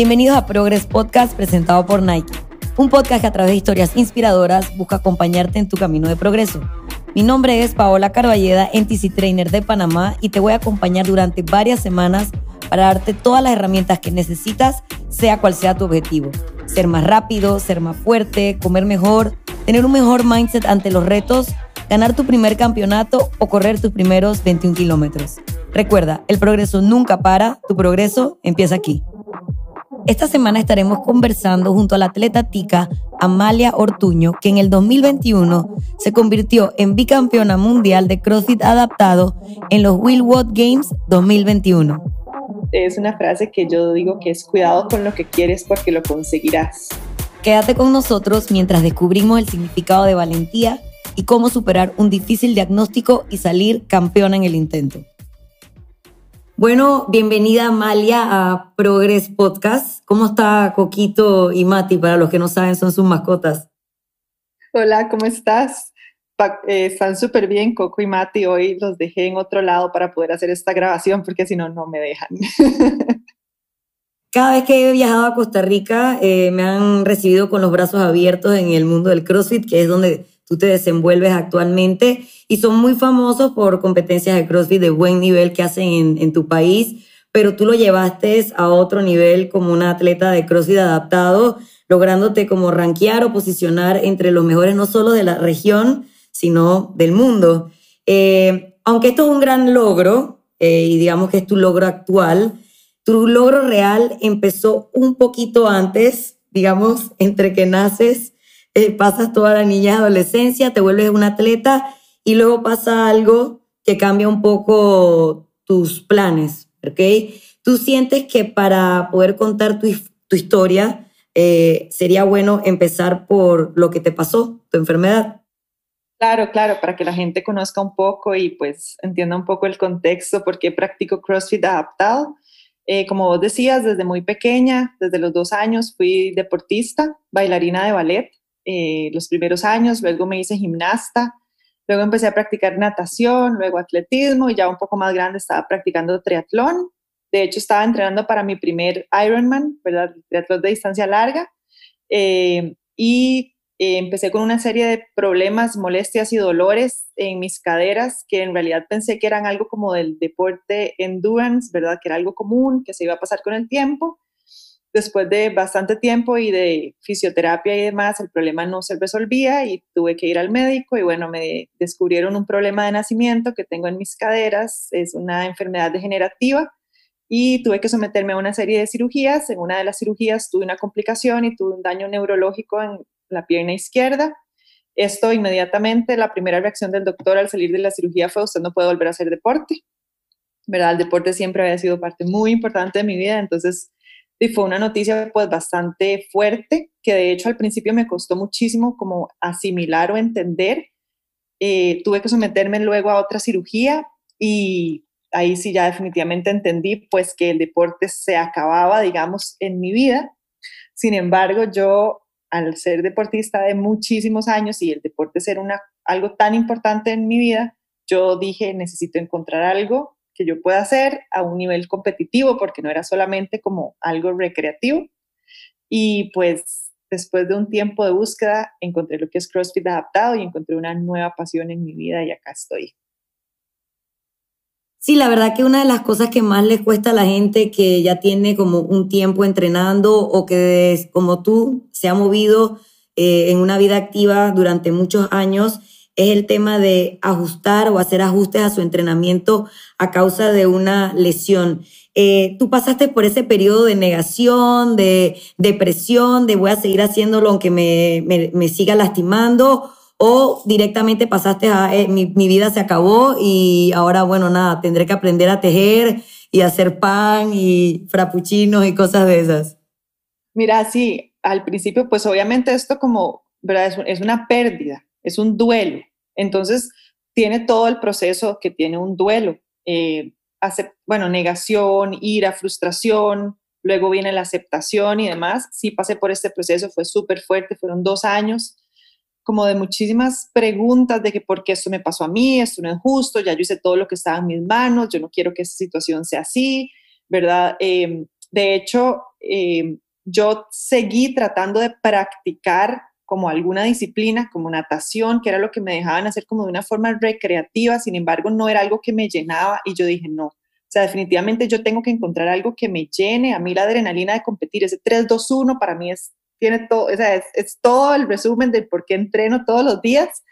Bienvenidos a Progress Podcast presentado por Nike, un podcast que a través de historias inspiradoras busca acompañarte en tu camino de progreso. Mi nombre es Paola Carballeda, NTC Trainer de Panamá y te voy a acompañar durante varias semanas para darte todas las herramientas que necesitas, sea cual sea tu objetivo. Ser más rápido, ser más fuerte, comer mejor, tener un mejor mindset ante los retos, ganar tu primer campeonato o correr tus primeros 21 kilómetros. Recuerda, el progreso nunca para, tu progreso empieza aquí. Esta semana estaremos conversando junto a la atleta tica Amalia Ortuño, que en el 2021 se convirtió en bicampeona mundial de CrossFit adaptado en los Willwood Games 2021. Es una frase que yo digo que es cuidado con lo que quieres porque lo conseguirás. Quédate con nosotros mientras descubrimos el significado de valentía y cómo superar un difícil diagnóstico y salir campeona en el intento. Bueno, bienvenida Amalia a Progress Podcast. ¿Cómo está Coquito y Mati? Para los que no saben, son sus mascotas. Hola, ¿cómo estás? Eh, están súper bien, Coco y Mati. Hoy los dejé en otro lado para poder hacer esta grabación porque si no, no me dejan. Cada vez que he viajado a Costa Rica, eh, me han recibido con los brazos abiertos en el mundo del CrossFit, que es donde tú te desenvuelves actualmente y son muy famosos por competencias de CrossFit de buen nivel que hacen en, tu país, pero tú lo llevaste a otro nivel como una atleta de CrossFit adaptado, lográndote como rankear o posicionar entre los mejores no solo de la región, sino del mundo. Eh, aunque esto es un gran logro, eh, y digamos que es tu logro actual, tu logro real empezó un poquito antes, digamos, entre que naces eh, pasas toda la niña adolescencia, te vuelves un atleta y luego pasa algo que cambia un poco tus planes, ¿ok? Tú sientes que para poder contar tu, historia eh, sería bueno empezar por lo que te pasó, tu enfermedad. Claro, claro, para que la gente conozca un poco y pues entienda un poco el contexto, por qué practico CrossFit adaptado. Eh, como vos decías, desde muy pequeña, desde los dos años, fui deportista, bailarina de ballet. Eh, los primeros años, luego me hice gimnasta, luego empecé a practicar natación, luego atletismo y ya un poco más grande estaba practicando triatlón. De hecho, estaba entrenando para mi primer Ironman, ¿verdad? Triatlón de distancia larga. Eh, y eh, empecé con una serie de problemas, molestias y dolores en mis caderas que en realidad pensé que eran algo como del deporte endurance, ¿verdad? Que era algo común, que se iba a pasar con el tiempo después de bastante tiempo y de fisioterapia y demás, el problema no se resolvía y tuve que ir al médico y bueno, me descubrieron un problema de nacimiento que tengo en mis caderas, es una enfermedad degenerativa y tuve que someterme a una serie de cirugías. En una de las cirugías tuve una complicación y tuve un daño neurológico en la pierna izquierda. Esto inmediatamente, la primera reacción del doctor al salir de la cirugía fue, usted no puede volver a hacer deporte. ¿Verdad? El deporte siempre había sido parte muy importante de mi vida, entonces y fue una noticia pues bastante fuerte, que de hecho al principio me costó muchísimo como asimilar o entender. Eh, tuve que someterme luego a otra cirugía y ahí sí ya definitivamente entendí pues que el deporte se acababa, digamos, en mi vida. Sin embargo, yo al ser deportista de muchísimos años y el deporte ser una, algo tan importante en mi vida, yo dije, necesito encontrar algo que yo pueda hacer a un nivel competitivo, porque no era solamente como algo recreativo. Y pues después de un tiempo de búsqueda, encontré lo que es CrossFit adaptado y encontré una nueva pasión en mi vida y acá estoy. Sí, la verdad que una de las cosas que más le cuesta a la gente que ya tiene como un tiempo entrenando o que como tú se ha movido eh, en una vida activa durante muchos años es el tema de ajustar o hacer ajustes a su entrenamiento a causa de una lesión. Eh, tú pasaste por ese periodo de negación, de depresión, de voy a seguir haciéndolo aunque me, siga lastimando, o directamente pasaste a eh, mi, mi, vida se acabó y ahora, bueno, nada, tendré que aprender a tejer y hacer pan y frappuccinos y cosas de esas. Mira, sí, al principio, pues obviamente esto como, ¿verdad? es una pérdida, es un duelo. Entonces, tiene todo el proceso que tiene un duelo. Eh, hace, bueno, negación, ira, frustración, luego viene la aceptación y demás. Sí pasé por este proceso, fue súper fuerte, fueron dos años como de muchísimas preguntas de que por qué esto me pasó a mí, esto no es justo, ya yo hice todo lo que estaba en mis manos, yo no quiero que esta situación sea así, ¿verdad? Em, de hecho, eh, yo seguí tratando de practicar como alguna disciplina, como natación, que era lo que me dejaban hacer como de una forma recreativa, sin embargo no era algo que me llenaba y yo dije, no, o sea, definitivamente yo tengo que encontrar algo que me llene, a mí la adrenalina de competir, ese 3-2-1 para mí es, tiene todo, o sea, es, todo el resumen de por qué entreno todos los días.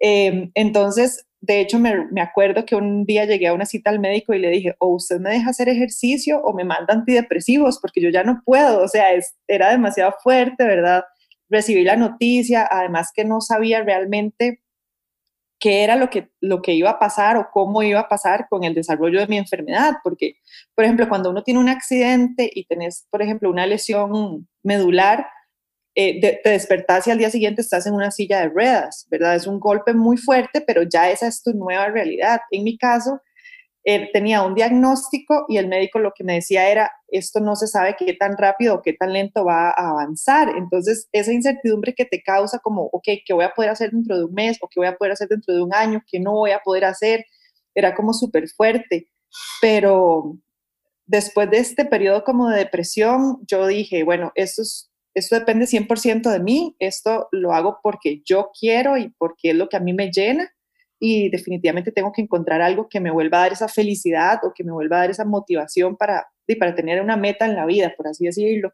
Em, entonces, de hecho, me, me, acuerdo que un día llegué a una cita al médico y le dije, o usted me deja hacer ejercicio o me manda antidepresivos, porque yo ya no puedo, o sea, es, era demasiado fuerte, ¿verdad? Recibí la noticia, además que no sabía realmente qué era lo que, lo que iba a pasar o cómo iba a pasar con el desarrollo de mi enfermedad, porque, por ejemplo, cuando uno tiene un accidente y tenés, por ejemplo, una lesión medular, eh, te despertás y al día siguiente estás en una silla de ruedas, ¿verdad? Es un golpe muy fuerte, pero ya esa es tu nueva realidad. En mi caso, eh, tenía un diagnóstico y el médico lo que me decía era, esto no se sabe qué tan rápido o qué tan lento va a avanzar. Entonces, esa incertidumbre que te causa como, ok, ¿qué voy a poder hacer dentro de un mes o qué voy a poder hacer dentro de un año? ¿Qué no voy a poder hacer? Era como súper fuerte. Pero después de este periodo como de depresión, yo dije, bueno, esto, es, esto depende 100% de mí, esto lo hago porque yo quiero y porque es lo que a mí me llena y definitivamente tengo que encontrar algo que me vuelva a dar esa felicidad o que me vuelva a dar esa motivación para, para tener una meta en la vida, por así decirlo.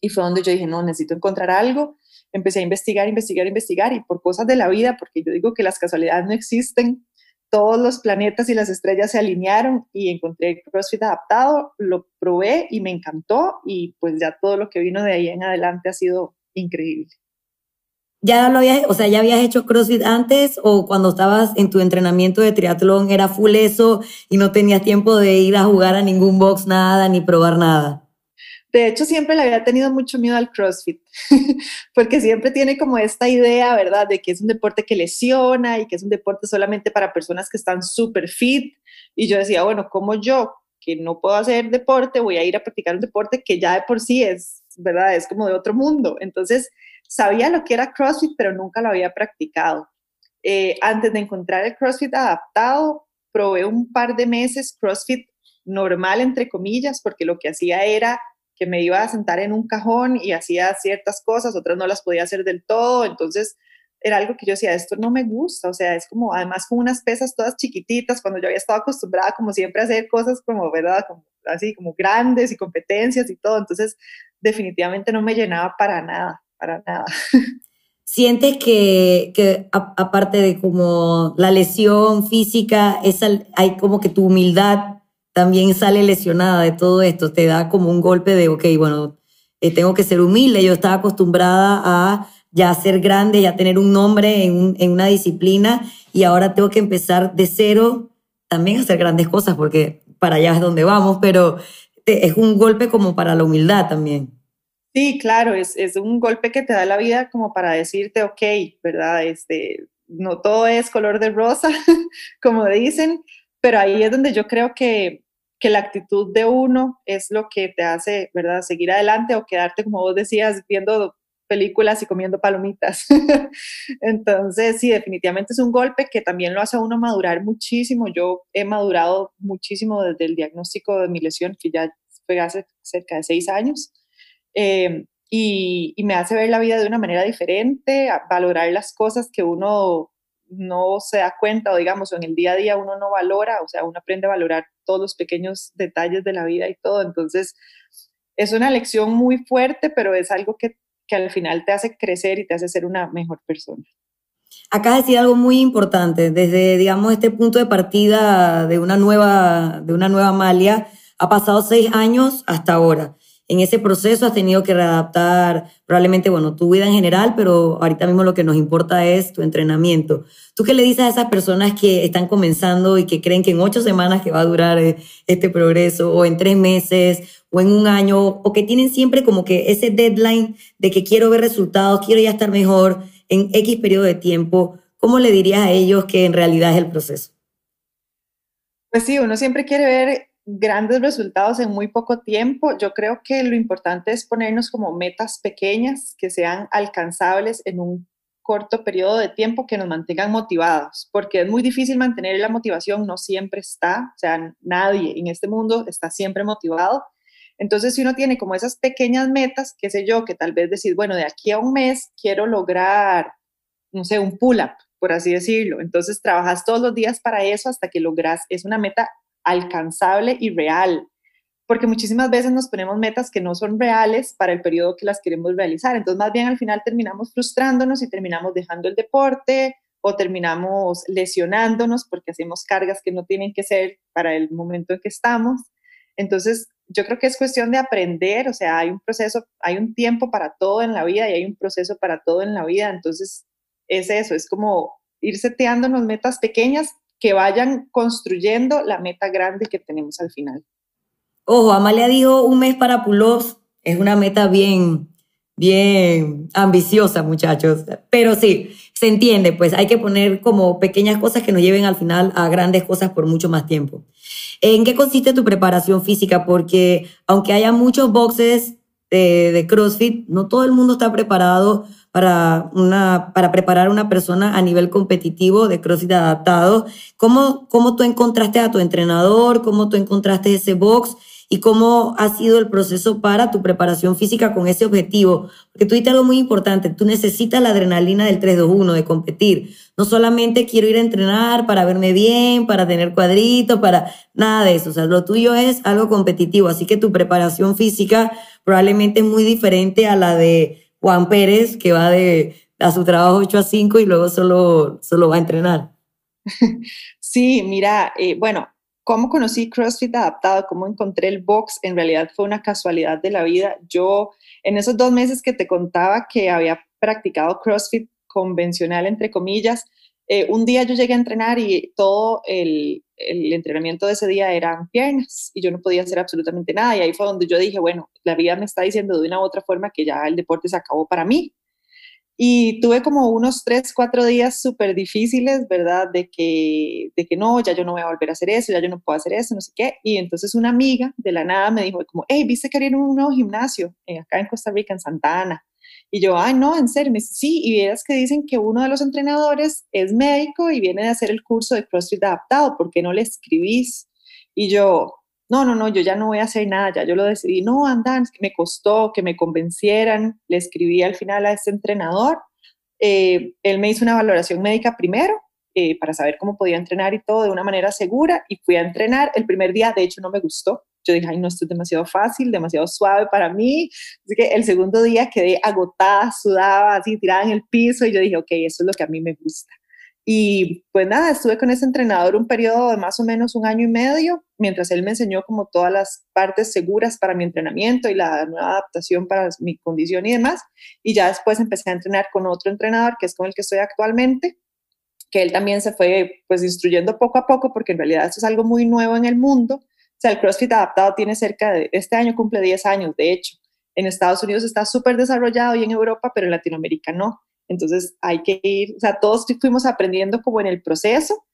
Y fue donde yo dije, no, necesito encontrar algo. Empecé a investigar, investigar, investigar y por cosas de la vida, porque yo digo que las casualidades no existen, todos los planetas y las estrellas se alinearon y encontré CrossFit adaptado, lo probé y me encantó y pues ya todo lo que vino de ahí en adelante ha sido increíble. ¿Ya lo habías, o sea, ya habías hecho CrossFit antes o cuando estabas en tu entrenamiento de triatlón era full eso y no tenías tiempo de ir a jugar a ningún box, nada, ni probar nada? De hecho, siempre le había tenido mucho miedo al CrossFit, porque siempre tiene como esta idea, ¿verdad?, de que es un deporte que lesiona y que es un deporte solamente para personas que están súper fit. Y yo decía, bueno, como yo, que no puedo hacer deporte, voy a ir a practicar un deporte que ya de por sí es, ¿verdad?, es como de otro mundo. Entonces, sabía lo que era CrossFit, pero nunca lo había practicado. Eh, antes de encontrar el CrossFit adaptado, probé un par de meses CrossFit normal, entre comillas, porque lo que hacía era que me iba a sentar en un cajón y hacía ciertas cosas, otras no las podía hacer del todo, entonces era algo que yo decía, esto no me gusta, o sea, es como, además con unas pesas todas chiquititas, cuando yo había estado acostumbrada como siempre a hacer cosas como, ¿verdad? Como, así, como grandes y competencias y todo, entonces definitivamente no me llenaba para nada para nada. ¿Sientes que, que aparte de como la lesión física, hay como que tu humildad también sale lesionada de todo esto? Te da como un golpe de, ok, bueno, eh, tengo que ser humilde. Yo estaba acostumbrada a ya ser grande, ya tener un nombre en, en una disciplina y ahora tengo que empezar de cero también a hacer grandes cosas porque para allá es donde vamos, pero es un golpe como para la humildad también. Sí, claro, es, un golpe que te da la vida como para decirte, ok, ¿verdad? Este, no todo es color de rosa, como dicen, pero ahí es donde yo creo que, que la actitud de uno es lo que te hace, ¿verdad? Seguir adelante o quedarte, como vos decías, viendo películas y comiendo palomitas. Entonces, sí, definitivamente es un golpe que también lo hace a uno madurar muchísimo. Yo he madurado muchísimo desde el diagnóstico de mi lesión, que ya fue hace cerca de seis años. Eh, y, me hace ver la vida de una manera diferente, a valorar las cosas que uno no se da cuenta o digamos, en el día a día uno no valora, o sea, uno aprende a valorar todos los pequeños detalles de la vida y todo. Entonces, es una lección muy fuerte, pero es algo que, que al final te hace crecer y te hace ser una mejor persona. Acá de decir algo muy importante, desde, digamos, este punto de partida de una nueva, de una nueva Malia, ha pasado seis años hasta ahora en ese proceso has tenido que readaptar probablemente, bueno, tu vida en general, pero ahorita mismo lo que nos importa es tu entrenamiento. ¿Tú qué le dices a esas personas que están comenzando y que creen que en ocho semanas que va a durar eh, este progreso, o en tres meses, o en un año, o que tienen siempre como que ese deadline de que quiero ver resultados, quiero ya estar mejor en X periodo de tiempo? ¿Cómo le dirías a ellos que en realidad es el proceso? Pues sí, uno siempre quiere ver grandes resultados en muy poco tiempo. Yo creo que lo importante es ponernos como metas pequeñas que sean alcanzables en un corto periodo de tiempo que nos mantengan motivados, porque es muy difícil mantener la motivación, no siempre está, o sea, nadie en este mundo está siempre motivado. Entonces, si uno tiene como esas pequeñas metas, qué sé yo, que tal vez decir, bueno, de aquí a un mes quiero lograr, no sé, un pull-up, por así decirlo. Entonces, trabajas todos los días para eso hasta que logras, es una meta alcanzable y real, porque muchísimas veces nos ponemos metas que no son reales para el periodo que las queremos realizar. Entonces, más bien al final terminamos frustrándonos y terminamos dejando el deporte o terminamos lesionándonos porque hacemos cargas que no tienen que ser para el momento en que estamos. Entonces, yo creo que es cuestión de aprender, o sea, hay un proceso, hay un tiempo para todo en la vida y hay un proceso para todo en la vida. Entonces, es eso, es como ir seteándonos metas pequeñas que vayan construyendo la meta grande que tenemos al final. Ojo, Amalia dijo un mes para pull-ups, es una meta bien, bien ambiciosa, muchachos. Pero sí, se entiende, pues hay que poner como pequeñas cosas que nos lleven al final a grandes cosas por mucho más tiempo. ¿En qué consiste tu preparación física? Porque aunque haya muchos boxes de, CrossFit, no todo el mundo está preparado para, una, para preparar a una persona a nivel competitivo de CrossFit adaptado. ¿Cómo, ¿Cómo tú encontraste a tu entrenador? ¿Cómo tú encontraste ese box? y cómo ha sido el proceso para tu preparación física con ese objetivo. Porque tú dijiste algo muy importante, tú necesitas la adrenalina del 3-2-1, de competir. No solamente quiero ir a entrenar para verme bien, para tener cuadritos, para nada de eso. O sea, lo tuyo es algo competitivo. Así que tu preparación física probablemente es muy diferente a la de Juan Pérez, que va de a su trabajo 8 a 5 y luego solo, solo va a entrenar. Sí, mira, eh, bueno, cómo conocí CrossFit adaptado, cómo encontré el box, en realidad fue una casualidad de la vida. Yo, en esos dos meses que te contaba que había practicado CrossFit convencional, entre comillas, eh, un día yo llegué a entrenar y todo el, entrenamiento de ese día eran piernas y yo no podía hacer absolutamente nada. Y ahí fue donde yo dije, bueno, la vida me está diciendo de una u otra forma que ya el deporte se acabó para mí. Y tuve como unos tres, cuatro días súper difíciles, ¿verdad? De que, de que no, ya yo no voy a volver a hacer eso, ya yo no puedo hacer eso, no sé qué. Y entonces una amiga de la nada me dijo como, hey, ¿viste que abrieron un nuevo gimnasio acá en Costa Rica, en Santa Ana? Y yo, ay, no, en serio, me sí, y vieras que dicen que uno de los entrenadores es médico y viene de hacer el curso de CrossFit adaptado, ¿por qué no le escribís? Y yo, no, no, no, yo ya no voy a hacer nada, ya yo lo decidí, no, andan, me costó que me convencieran, le escribí al final a ese entrenador, eh, él me hizo una valoración médica primero eh, para saber cómo podía entrenar y todo de una manera segura y fui a entrenar, el primer día de hecho no me gustó, yo dije, ay, no, esto es demasiado fácil, demasiado suave para mí. Así que el segundo día quedé agotada, sudaba, así tirada en el piso y yo dije, ok, eso es lo que a mí me gusta. Y pues nada, estuve con ese entrenador un periodo de más o menos un año y medio, mientras él me enseñó como todas las partes seguras para mi entrenamiento y la nueva adaptación para mi condición y demás. Y ya después empecé a entrenar con otro entrenador, que es con el que estoy actualmente, que él también se fue pues instruyendo poco a poco, porque en realidad esto es algo muy nuevo en el mundo. O sea, el CrossFit adaptado tiene cerca de, este año cumple 10 años, de hecho. En Estados Unidos está súper desarrollado y en Europa, pero en Latinoamérica no. Entonces hay que ir, o sea, todos fuimos aprendiendo como en el proceso.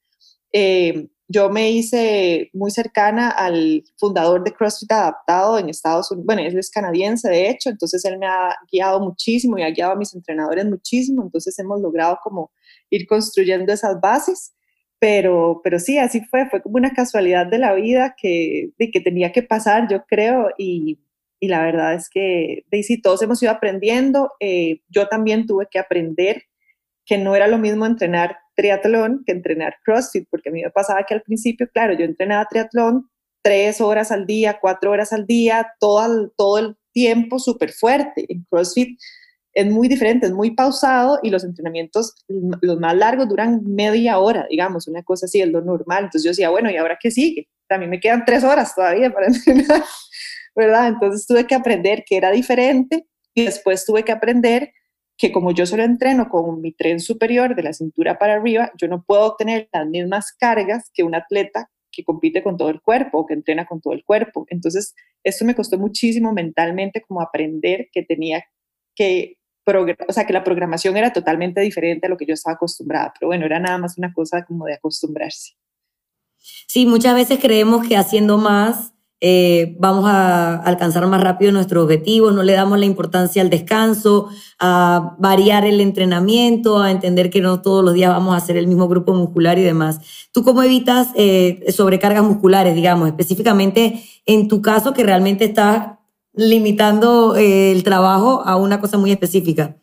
Eh, yo me hice muy cercana al fundador de CrossFit Adaptado en Estados Unidos, bueno, él es canadiense de hecho, entonces él me ha guiado muchísimo y ha guiado a mis entrenadores muchísimo, entonces hemos logrado como ir construyendo esas bases, pero, pero sí, así fue, fue como una casualidad de la vida que, de que tenía que pasar, yo creo, y, y la verdad es que Daisy, todos hemos ido aprendiendo. Eh, yo también tuve que aprender que no era lo mismo entrenar triatlón que entrenar CrossFit, porque a mí me pasaba que al principio, claro, yo entrenaba triatlón tres horas al día, cuatro horas al día, todo todo el tiempo súper fuerte. En CrossFit es muy diferente, es muy pausado y los entrenamientos, los más largos, duran media hora, digamos, una cosa así, es lo normal. Entonces yo decía, bueno, ¿y ahora qué sigue? También me quedan tres horas todavía para entrenar. ¿verdad? Entonces tuve que aprender que era diferente y después tuve que aprender que como yo solo entreno con mi tren superior de la cintura para arriba, yo no puedo tener las mismas cargas que un atleta que compite con todo el cuerpo o que entrena con todo el cuerpo. Entonces, esto me costó muchísimo mentalmente como aprender que tenía que, o sea, que la programación era totalmente diferente a lo que yo estaba acostumbrada, pero bueno, era nada más una cosa como de acostumbrarse. Sí, muchas veces creemos que haciendo más eh, vamos a alcanzar más rápido nuestro objetivo, no le damos la importancia al descanso, a variar el entrenamiento, a entender que no todos los días vamos a hacer el mismo grupo muscular y demás. ¿Tú cómo evitas eh, sobrecargas musculares, digamos, específicamente en tu caso que realmente estás limitando eh, el trabajo a una cosa muy específica.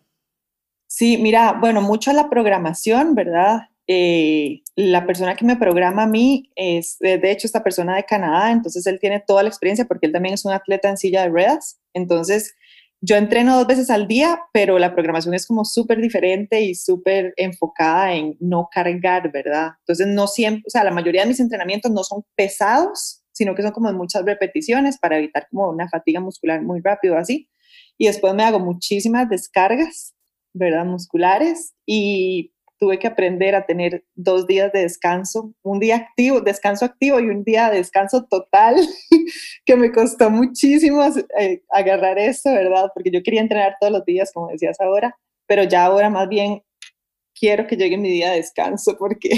Sí, mira, bueno, mucho la programación, ¿verdad? Eh, la persona que me programa a mí es, de hecho, esta persona de Canadá, entonces él tiene toda la experiencia porque él también es un atleta en silla de ruedas. Entonces, yo entreno dos veces al día, pero la programación es como súper diferente y súper enfocada en no cargar, ¿verdad? Entonces, no siempre, o sea, la mayoría de mis entrenamientos no son pesados, sino que son como muchas repeticiones para evitar como una fatiga muscular muy rápido así. Y después me hago muchísimas descargas, ¿verdad? Musculares y tuve que aprender a tener dos días de descanso, un día activo, descanso activo y un día de descanso total, que me costó muchísimo eh, agarrar eso, ¿verdad? Porque yo quería entrenar todos los días, como decías ahora, pero ya ahora más bien quiero que llegue mi día de descanso porque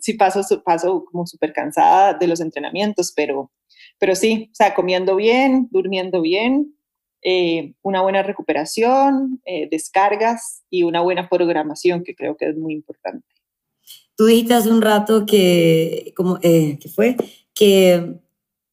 sí paso, paso como súper cansada de los entrenamientos, pero, pero sí, o sea, comiendo bien, durmiendo bien, eh, una buena recuperación, eh, descargas y una buena programación, que creo que es muy importante. Tú dijiste hace un rato que, como, eh, ¿qué fue? Que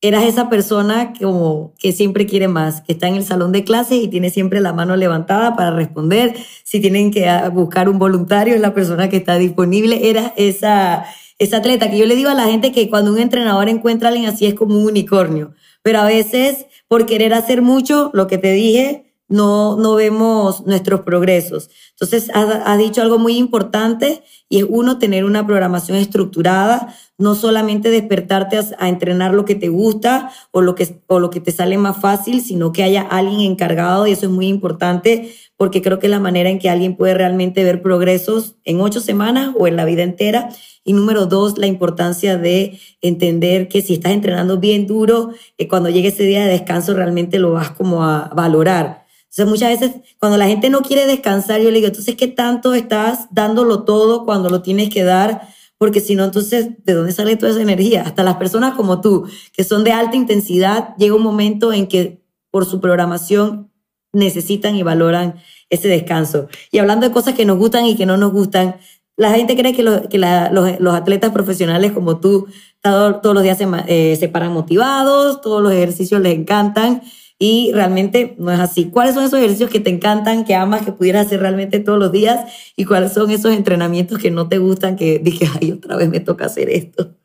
eras esa persona como que siempre quiere más, que está en el salón de clases y tiene siempre la mano levantada para responder. Si tienen que ah, buscar un voluntario, es la persona que está disponible. Era esa, esa atleta que yo le digo a la gente que cuando un entrenador encuentra a alguien así es como un unicornio. Pero a veces por querer hacer mucho, lo que te dije, no, no vemos nuestros progresos. Entonces, has, dicho algo muy importante y es uno, tener una programación estructurada, no solamente despertarte a, entrenar lo que te gusta o lo que, o lo que te sale más fácil, sino que haya alguien encargado y eso es muy importante porque creo que es la manera en que alguien puede realmente ver progresos en ocho semanas o en la vida entera y número dos, la importancia de entender que si estás entrenando bien duro, eh, cuando llegue ese día de descanso realmente lo vas como a valorar. Entonces muchas veces cuando la gente no quiere descansar, yo le digo, entonces, ¿qué tanto estás dándolo todo cuando lo tienes que dar? Porque si no, entonces, ¿de dónde sale toda esa energía? Hasta las personas como tú, que son de alta intensidad, llega un momento en que por su programación necesitan y valoran ese descanso. Y hablando de cosas que nos gustan y que no nos gustan, la gente cree que, los, atletas profesionales como tú todos los días se, eh, se paran motivados, todos los ejercicios les encantan y realmente no es así. ¿Cuáles son esos ejercicios que te encantan, que amas, que pudieras hacer realmente todos los días? ¿Y cuáles son esos entrenamientos que no te gustan, que dije, ay, otra vez me toca hacer esto?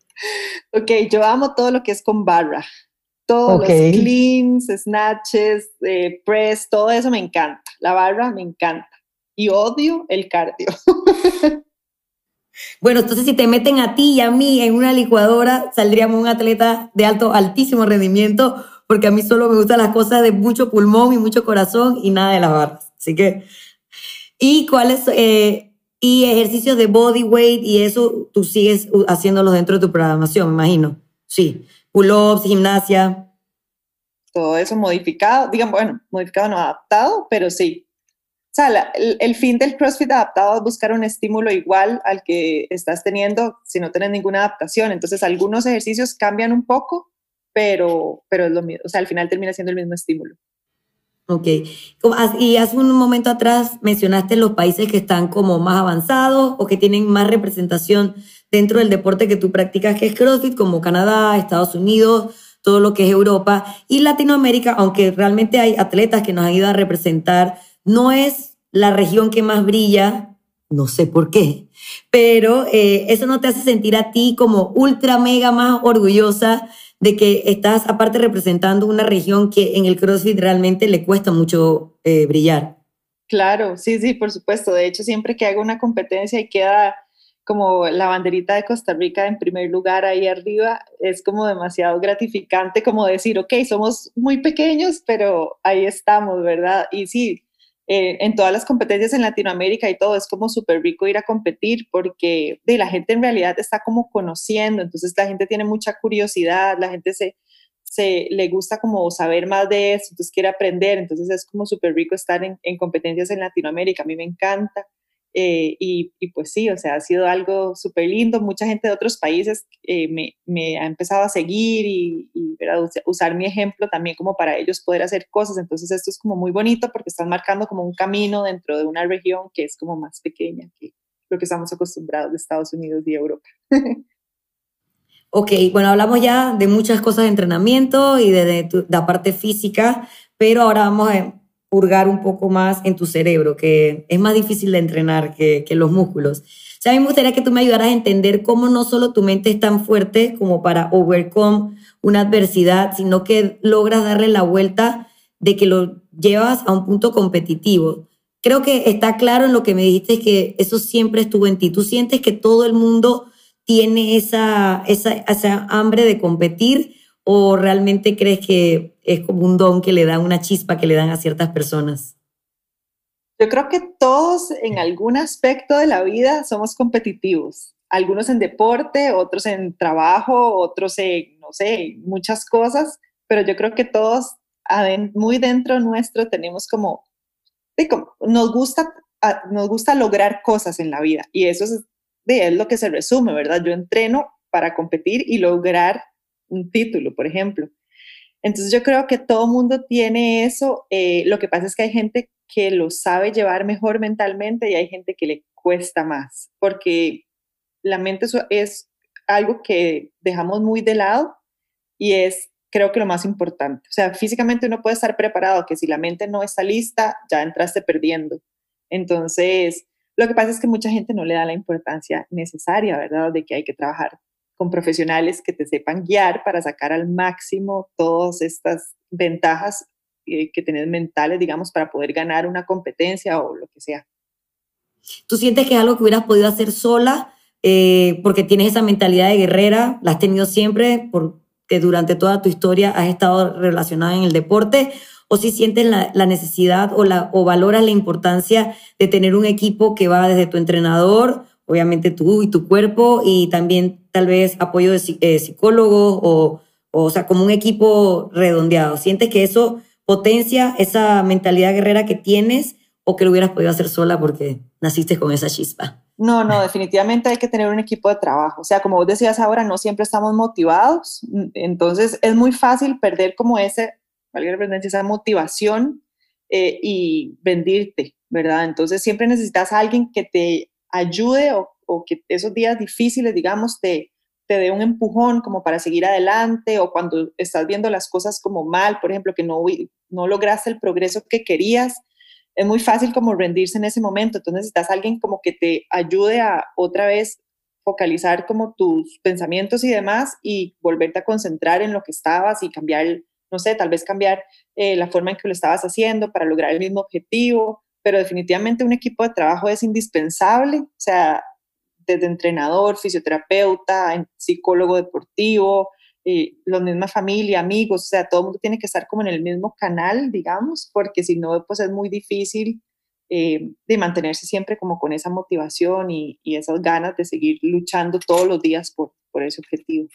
Ok, yo amo todo lo que es con barra. Todos los cleans, snatches, eh, press, todo eso me encanta. La barra me encanta. Y odio el cardio. Bueno, entonces si te meten a ti y a mí en una licuadora, saldríamos un atleta de alto, altísimo rendimiento, porque a mí solo me gustan las cosas de mucho pulmón y mucho corazón y nada de las barras. Así que, ¿y cuáles? Eh, y ejercicios de body weight y eso tú sigues haciéndolos dentro de tu programación, me imagino. Sí, pull-ups, gimnasia. Todo eso modificado, digan, bueno, modificado no adaptado, pero sí, o sea, el, fin del CrossFit adaptado es buscar un estímulo igual al que estás teniendo si no tienes ninguna adaptación. Entonces, algunos ejercicios cambian un poco, pero, pero es lo mismo. O sea, al final termina siendo el mismo estímulo. Ok. Y hace un momento atrás mencionaste los países que están como más avanzados o que tienen más representación dentro del deporte que tú practicas, que es CrossFit, como Canadá, Estados Unidos, todo lo que es Europa y Latinoamérica, aunque realmente hay atletas que nos han ido a representar no es la región que más brilla, no sé por qué, pero eh, eso no te hace sentir a ti como ultra mega más orgullosa de que estás aparte representando una región que en el CrossFit realmente le cuesta mucho eh, brillar. Claro, sí, sí, por supuesto. De hecho, siempre que hago una competencia y queda como la banderita de Costa Rica en primer lugar ahí arriba, es como demasiado gratificante como decir, ok, somos muy pequeños, pero ahí estamos, ¿verdad? Y sí, eh, en todas las competencias en Latinoamérica y todo, es como súper rico ir a competir porque de, la gente en realidad está como conociendo, entonces la gente tiene mucha curiosidad, la gente se, le gusta como saber más de eso, entonces quiere aprender, entonces es como súper rico estar en, en competencias en Latinoamérica, a mí me encanta. Eh, y, pues sí, o sea, ha sido algo súper lindo. Mucha gente de otros países eh, me, me, ha empezado a seguir y, y usar mi ejemplo también como para ellos poder hacer cosas. Entonces esto es como muy bonito porque están marcando como un camino dentro de una región que es como más pequeña que lo que estamos acostumbrados de Estados Unidos y Europa. ok, bueno, hablamos ya de muchas cosas de entrenamiento y de, de la parte física, pero ahora vamos a purgar un poco más en tu cerebro, que es más difícil de entrenar que, que los músculos. O sea, a mí me gustaría que tú me ayudaras a entender cómo no solo tu mente es tan fuerte como para overcome una adversidad, sino que logras darle la vuelta de que lo llevas a un punto competitivo. Creo que está claro en lo que me dijiste que eso siempre estuvo en ti. Tú sientes que todo el mundo tiene esa, esa, esa hambre de competir o realmente crees que es como un don que le dan, una chispa que le dan a ciertas personas? Yo creo que todos en algún aspecto de la vida somos competitivos. Algunos en deporte, otros en trabajo, otros en, no sé, muchas cosas, pero yo creo que todos muy dentro nuestro tenemos como, nos gusta, nos gusta lograr cosas en la vida y eso es, es lo que se resume, ¿verdad? Yo entreno para competir y lograr un título, por ejemplo. Entonces yo creo que todo mundo tiene eso. Eh, lo que pasa es que hay gente que lo sabe llevar mejor mentalmente y hay gente que le cuesta más, porque la mente es algo que dejamos muy de lado y es creo que lo más importante. O sea, físicamente uno puede estar preparado, que si la mente no está lista, ya entraste perdiendo. Entonces, lo que pasa es que mucha gente no le da la importancia necesaria, ¿verdad? De que hay que trabajar con profesionales que te sepan guiar para sacar al máximo todas estas ventajas eh, que tenés mentales, digamos, para poder ganar una competencia o lo que sea. ¿Tú sientes que es algo que hubieras podido hacer sola eh, porque tienes esa mentalidad de guerrera? ¿La has tenido siempre porque durante toda tu historia has estado relacionada en el deporte? ¿O si sientes la, necesidad o, la, o valoras la importancia de tener un equipo que va desde tu entrenador obviamente tú y tu cuerpo y también tal vez apoyo de eh, psicólogos o, o, sea, como un equipo redondeado. ¿Sientes que eso potencia esa mentalidad guerrera que tienes o que lo hubieras podido hacer sola porque naciste con esa chispa? No, no, definitivamente hay que tener un equipo de trabajo. O sea, como vos decías ahora, no siempre estamos motivados, entonces es muy fácil perder como ese, esa motivación eh, y vendirte, ¿verdad? Entonces siempre necesitas alguien que te ayude o, que esos días difíciles, digamos, te, te dé un empujón como para seguir adelante o cuando estás viendo las cosas como mal, por ejemplo, que no, no lograste el progreso que querías, es muy fácil como rendirse en ese momento. Entonces necesitas alguien como que te ayude a otra vez focalizar como tus pensamientos y demás y volverte a concentrar en lo que estabas y cambiar, no sé, tal vez cambiar eh, la forma en que lo estabas haciendo para lograr el mismo objetivo pero definitivamente un equipo de trabajo es indispensable, o sea, desde entrenador, fisioterapeuta, psicólogo deportivo, eh, la misma familia, amigos, o sea, todo el mundo tiene que estar como en el mismo canal, digamos, porque si no, pues es muy difícil eh, de mantenerse siempre como con esa motivación y, y, esas ganas de seguir luchando todos los días por, por ese objetivo.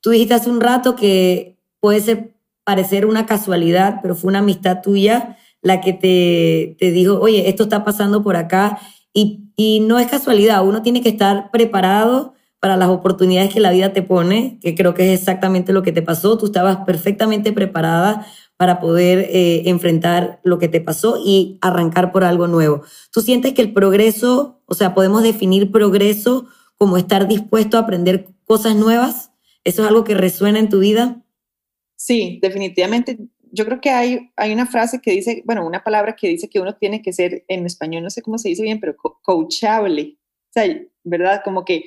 Tú dijiste hace un rato que puede ser, parecer una casualidad, pero fue una amistad tuya la que te, te dijo, oye, esto está pasando por acá. Y, y no es casualidad, uno tiene que estar preparado para las oportunidades que la vida te pone, que creo que es exactamente lo que te pasó. Tú estabas perfectamente preparada para poder eh, enfrentar lo que te pasó y arrancar por algo nuevo. ¿Tú sientes que el progreso, o sea, podemos definir progreso como estar dispuesto a aprender cosas nuevas? ¿Eso es algo que resuena en tu vida? Sí, definitivamente yo creo que hay, hay una frase que dice, bueno, una palabra que dice que uno tiene que ser, en español no sé cómo se dice bien, pero coachable. O sea, ¿verdad? Como que,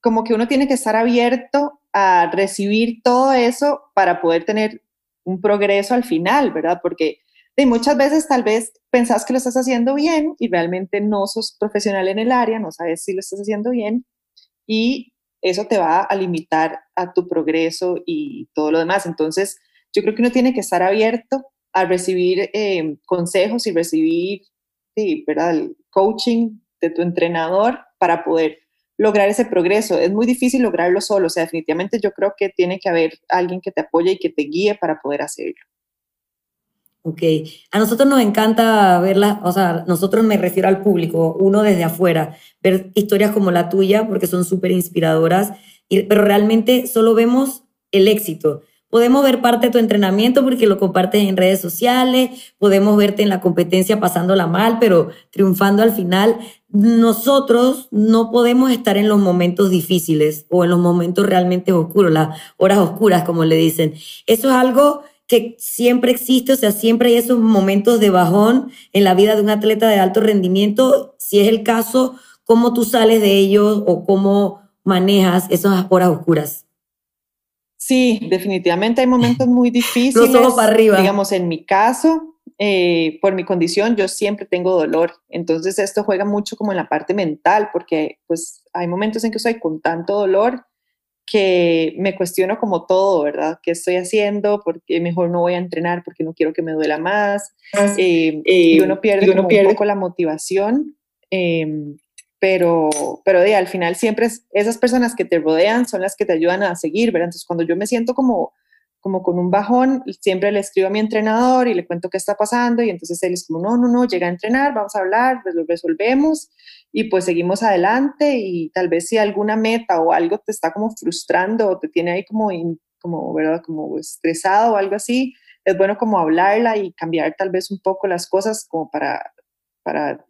como que uno tiene que estar abierto a recibir todo eso para poder tener un progreso al final, ¿verdad? Porque de muchas veces tal vez pensás que lo estás haciendo bien y realmente no sos profesional en el área, no sabes si lo estás haciendo bien y eso te va a limitar a tu progreso y todo lo demás. Entonces, yo creo que uno tiene que estar abierto a recibir eh, consejos y recibir sí, ¿verdad? el coaching de tu entrenador para poder lograr ese progreso. Es muy difícil lograrlo solo, o sea, definitivamente yo creo que tiene que haber alguien que te apoye y que te guíe para poder hacerlo. Ok, a nosotros nos encanta verla, o sea, nosotros me refiero al público, uno desde afuera, ver historias como la tuya porque son súper inspiradoras, pero realmente solo vemos el éxito Podemos ver parte de tu entrenamiento porque lo compartes en redes sociales, podemos verte en la competencia pasándola mal, pero triunfando al final. Nosotros no podemos estar en los momentos difíciles o en los momentos realmente oscuros, las horas oscuras, como le dicen. Eso es algo que siempre existe, o sea, siempre hay esos momentos de bajón en la vida de un atleta de alto rendimiento. Si es el caso, ¿cómo tú sales de ellos o cómo manejas esas horas oscuras? Sí, definitivamente hay momentos muy difíciles. Los ojos para arriba. Digamos, en mi caso, eh, por mi condición, yo siempre tengo dolor. Entonces, esto juega mucho como en la parte mental, porque pues hay momentos en que estoy con tanto dolor que me cuestiono como todo, ¿verdad? ¿Qué estoy haciendo? porque mejor no voy a entrenar? Porque no quiero que me duela más. Eh, y uno pierde, uno pierde. un poco la motivación. Pero, pero de, al final siempre esas personas que te rodean son las que te ayudan a seguir, ¿verdad? Entonces, cuando yo me siento como como con un bajón, siempre le escribo a mi entrenador y le cuento qué está pasando y entonces él es como, no, no, no, llega a entrenar, vamos a hablar, pues lo resolvemos y pues seguimos adelante y tal vez si alguna meta o algo te está como frustrando o te tiene ahí como, como ¿verdad? Como estresado o algo así, es bueno como hablarla y cambiar tal vez un poco las cosas como para, para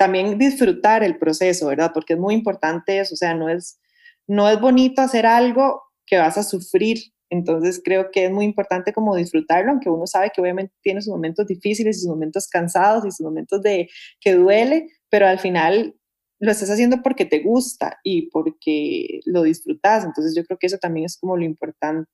también disfrutar el proceso, ¿verdad? Porque es muy importante eso, o sea, no es, no es bonito hacer algo que vas a sufrir entonces creo que es muy importante como disfrutarlo, aunque uno sabe que obviamente tiene sus momentos difíciles sus momentos cansados y sus momentos de que duele, pero al final lo estás haciendo porque te gusta y porque lo disfrutas. Entonces yo creo que eso también es como lo importante.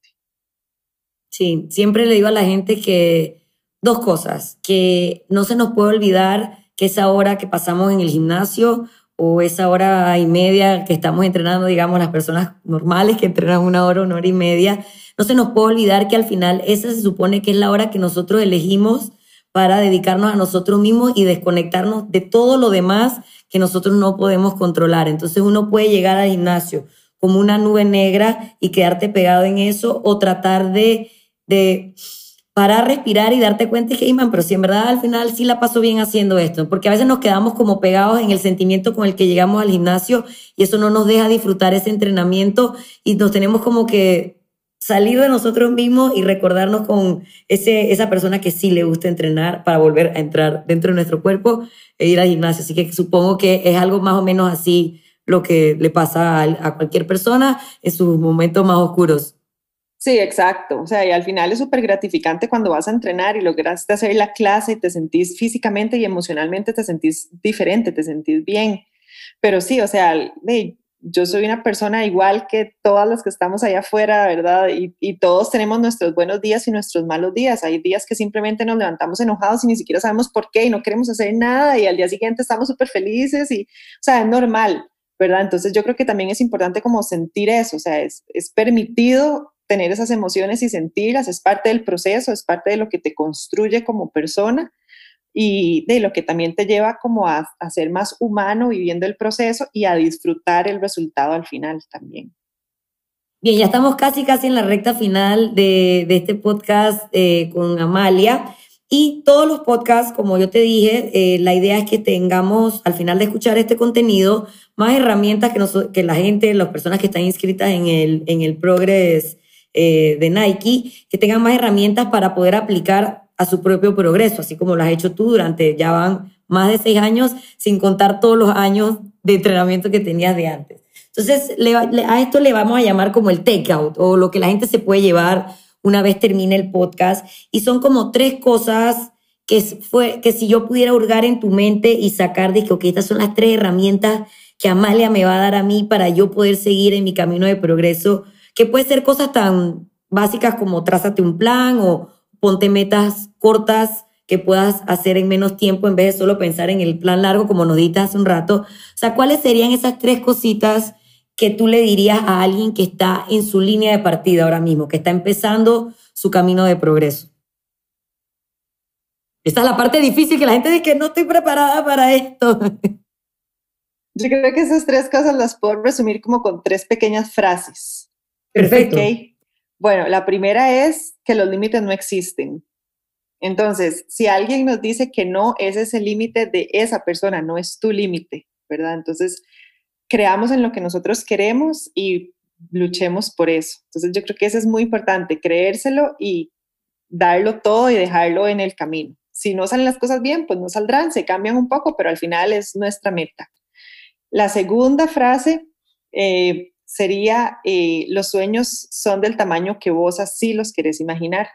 Sí, siempre le digo a la gente que dos cosas, que no se nos puede olvidar que esa hora que pasamos en el gimnasio o esa hora y media que estamos entrenando, digamos, las personas normales que entrenan una hora, una hora y media, no se nos puede olvidar que al final esa se supone que es la hora que nosotros elegimos para dedicarnos a nosotros mismos y desconectarnos de todo lo demás que nosotros no podemos controlar. Entonces uno puede llegar al gimnasio como una nube negra y quedarte pegado en eso o tratar de, de parar, respirar y darte cuenta que, man, pero si en verdad al final sí la paso bien haciendo esto, porque a veces nos quedamos como pegados en el sentimiento con el que llegamos al gimnasio y eso no nos deja disfrutar ese entrenamiento y nos tenemos como que salir de nosotros mismos y recordarnos con ese, esa persona que sí le gusta entrenar para volver a entrar dentro de nuestro cuerpo e ir al gimnasio. Así que supongo que es algo más o menos así lo que le pasa a, a cualquier persona en sus momentos más oscuros. Sí, exacto. O sea, y al final es súper gratificante cuando vas a entrenar y lograste hacer la clase y te sentís físicamente y emocionalmente te sentís diferente, te sentís bien. Pero sí, o sea, yo soy una persona igual que todas las que estamos allá afuera, ¿verdad? Y, todos tenemos nuestros buenos días y nuestros malos días. Hay días que simplemente nos levantamos enojados y ni siquiera sabemos por qué y no queremos hacer nada y al día siguiente estamos súper felices y, o sea, es normal, ¿verdad? Entonces yo creo que también es importante como sentir eso, o sea, es, es permitido tener esas emociones y sentirlas, es parte del proceso, es parte de lo que te construye como persona y de lo que también te lleva como a, ser más humano viviendo el proceso y a disfrutar el resultado al final también. Bien, ya estamos casi, casi en la recta final de, este podcast eh, con Amalia. Y todos los podcasts, como yo te dije, eh, la idea es que tengamos, al final de escuchar este contenido, más herramientas que, que la gente, las personas que están inscritas en el, en el Progress eh, de Nike, que tengan más herramientas para poder aplicar a su propio progreso, así como lo has hecho tú durante, ya van más de seis años, sin contar todos los años de entrenamiento que tenías de antes. Entonces, a esto le vamos a llamar como el takeout o lo que la gente se puede llevar una vez termine el podcast. Y son como tres cosas que, fue, que si yo pudiera hurgar en tu mente y sacar de ok, estas son las tres herramientas que Amalia me va a dar a mí para yo poder seguir en mi camino de progreso que puede ser cosas tan básicas como trázate un plan o ponte metas cortas que puedas hacer en menos tiempo en vez de solo pensar en el plan largo como nos diste hace un rato. O sea, ¿cuáles serían esas tres cositas que tú le dirías a alguien que está en su línea de partida ahora mismo, que está empezando su camino de progreso? Esta es la parte difícil que la gente dice que no estoy preparada para esto. Yo creo que esas tres cosas las puedo resumir como con tres pequeñas frases. Perfecto. Bueno, la primera es que los límites no existen. Entonces, si alguien nos dice que no, ese es el límite de esa persona, no es tu límite, ¿verdad? Entonces, creamos en lo que nosotros queremos y luchemos por eso. Entonces, yo creo que eso es muy importante, creérselo y darlo todo y dejarlo en el camino. Si no salen las cosas bien, pues no saldrán, se cambian un poco, pero al final es nuestra meta. La segunda frase, eh, sería, eh, los sueños son del tamaño que vos así los querés imaginar.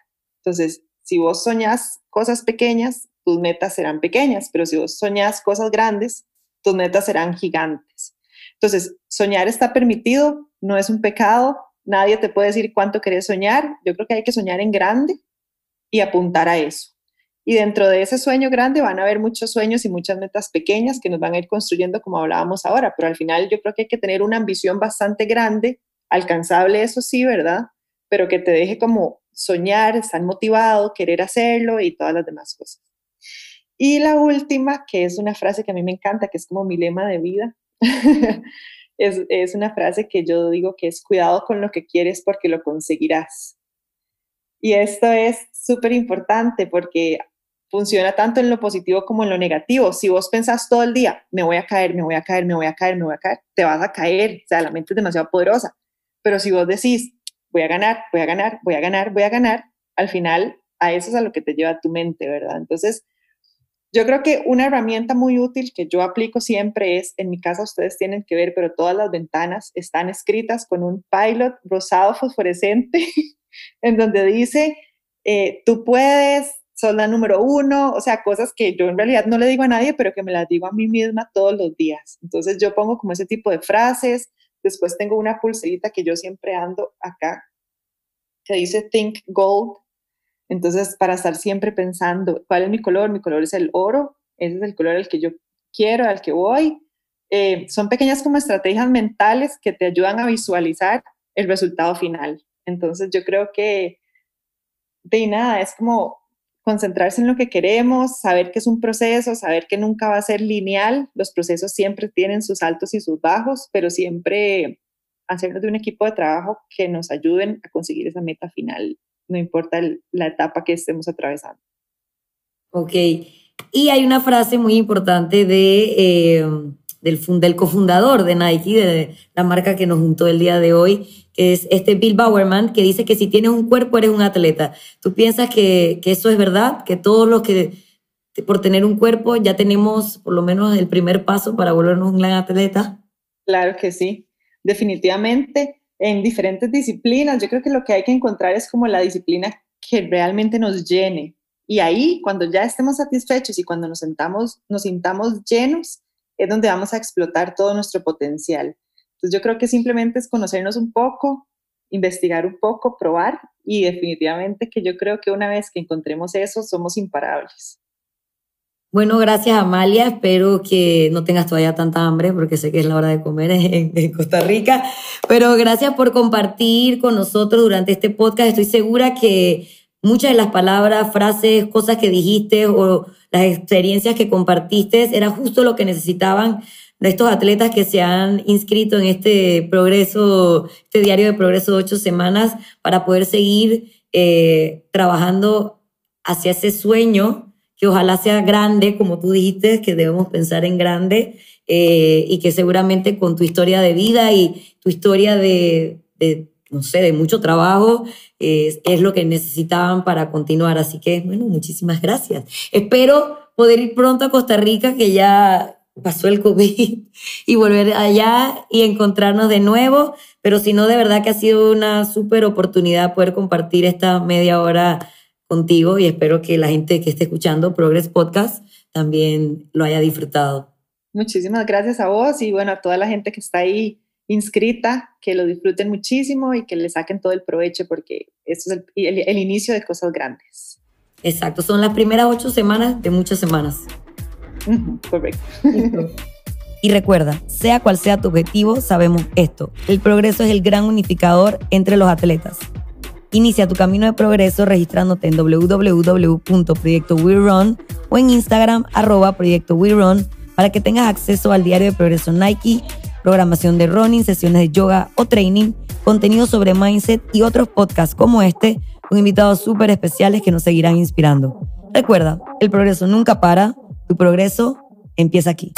Entonces, si vos soñás cosas pequeñas, tus metas serán pequeñas, pero si vos soñás cosas grandes, tus metas serán gigantes. Entonces, soñar está permitido, no es un pecado, nadie te puede decir cuánto querés soñar, yo creo que hay que soñar en grande y apuntar a eso. Y dentro de ese sueño grande van a haber muchos sueños y muchas metas pequeñas que nos van a ir construyendo como hablábamos ahora, pero al final yo creo que hay que tener una ambición bastante grande, alcanzable eso sí, ¿verdad? Pero que te deje como soñar, estar motivado, querer hacerlo y todas las demás cosas. Y la última, que es una frase que a mí me encanta, que es como mi lema de vida, es, es una frase que yo digo que es cuidado con lo que quieres porque lo conseguirás. Y esto es súper importante porque funciona tanto en lo positivo como en lo negativo. Si vos pensás todo el día, me voy a caer, me voy a caer, me voy a caer, me voy a caer, te vas a caer. O sea, la mente es demasiado poderosa. Pero si vos decís, voy a ganar, voy a ganar, voy a ganar, voy a ganar, al final a eso es a lo que te lleva tu mente, ¿verdad? Entonces, yo creo que una herramienta muy útil que yo aplico siempre es, en mi casa ustedes tienen que ver, pero todas las ventanas están escritas con un pilot rosado fosforescente, en donde dice, eh, tú puedes, sos la número uno, o sea, cosas que yo en realidad no le digo a nadie, pero que me las digo a mí misma todos los días. Entonces yo pongo como ese tipo de frases, después tengo una pulserita que yo siempre ando acá, que dice Think Gold, entonces, para estar siempre pensando, ¿cuál es mi color? Mi color es el oro, ese es el color al que yo quiero, al que voy. Eh, son pequeñas como estrategias mentales que te ayudan a visualizar el resultado final. Entonces, yo creo que de nada, es como concentrarse en lo que queremos, saber que es un proceso, saber que nunca va a ser lineal. Los procesos siempre tienen sus altos y sus bajos, pero siempre hacernos de un equipo de trabajo que nos ayuden a conseguir esa meta final no importa la etapa que estemos atravesando. Ok, y hay una frase muy importante de, eh, del, del, cofundador de Nike, de la marca que nos juntó el día de hoy, que es este Bill Bowerman, que dice que si tienes un cuerpo eres un atleta. ¿Tú piensas que, eso es verdad? ¿Que todos los que por tener un cuerpo ya tenemos por lo menos el primer paso para volvernos un gran atleta? Claro que sí, definitivamente en diferentes disciplinas. Yo creo que lo que hay que encontrar es como la disciplina que realmente nos llene. Y ahí, cuando ya estemos satisfechos y cuando nos, sentamos, nos sintamos llenos, es donde vamos a explotar todo nuestro potencial. Entonces yo creo que simplemente es conocernos un poco, investigar un poco, probar y definitivamente que yo creo que una vez que encontremos eso, somos imparables. Bueno, gracias Amalia. Espero que no tengas todavía tanta hambre porque sé que es la hora de comer en, Costa Rica. Pero gracias por compartir con nosotros durante este podcast. Estoy segura que muchas de las palabras, frases, cosas que dijiste o las experiencias que compartiste era justo lo que necesitaban de estos atletas que se han inscrito en este progreso, este diario de progreso de ocho semanas para poder seguir eh, trabajando hacia ese sueño que ojalá sea grande, como tú dijiste, que debemos pensar en grande eh, y que seguramente con tu historia de vida y tu historia de, no sé, de mucho trabajo, es, lo que necesitaban para continuar. Así que, bueno, muchísimas gracias. Espero poder ir pronto a Costa Rica, que ya pasó el COVID, y volver allá y encontrarnos de nuevo. Pero si no, de verdad que ha sido una súper oportunidad poder compartir esta media hora contigo y espero que la gente que esté escuchando Progress Podcast también lo haya disfrutado. Muchísimas gracias a vos y bueno, a toda la gente que está ahí inscrita, que lo disfruten muchísimo y que le saquen todo el provecho porque esto es el, inicio de cosas grandes. Exacto, son las primeras ocho semanas de muchas semanas. correcto. Y recuerda, sea cual sea tu objetivo, sabemos esto. El progreso es el gran unificador entre los atletas. Inicia tu camino de progreso registrándote en www.proyectowerun o en Instagram arroba Proyecto para que tengas acceso al diario de progreso Nike, programación de running, sesiones de yoga o training, contenido sobre mindset y otros podcasts como este con invitados súper especiales que nos seguirán inspirando. Recuerda, el progreso nunca para, tu progreso empieza aquí.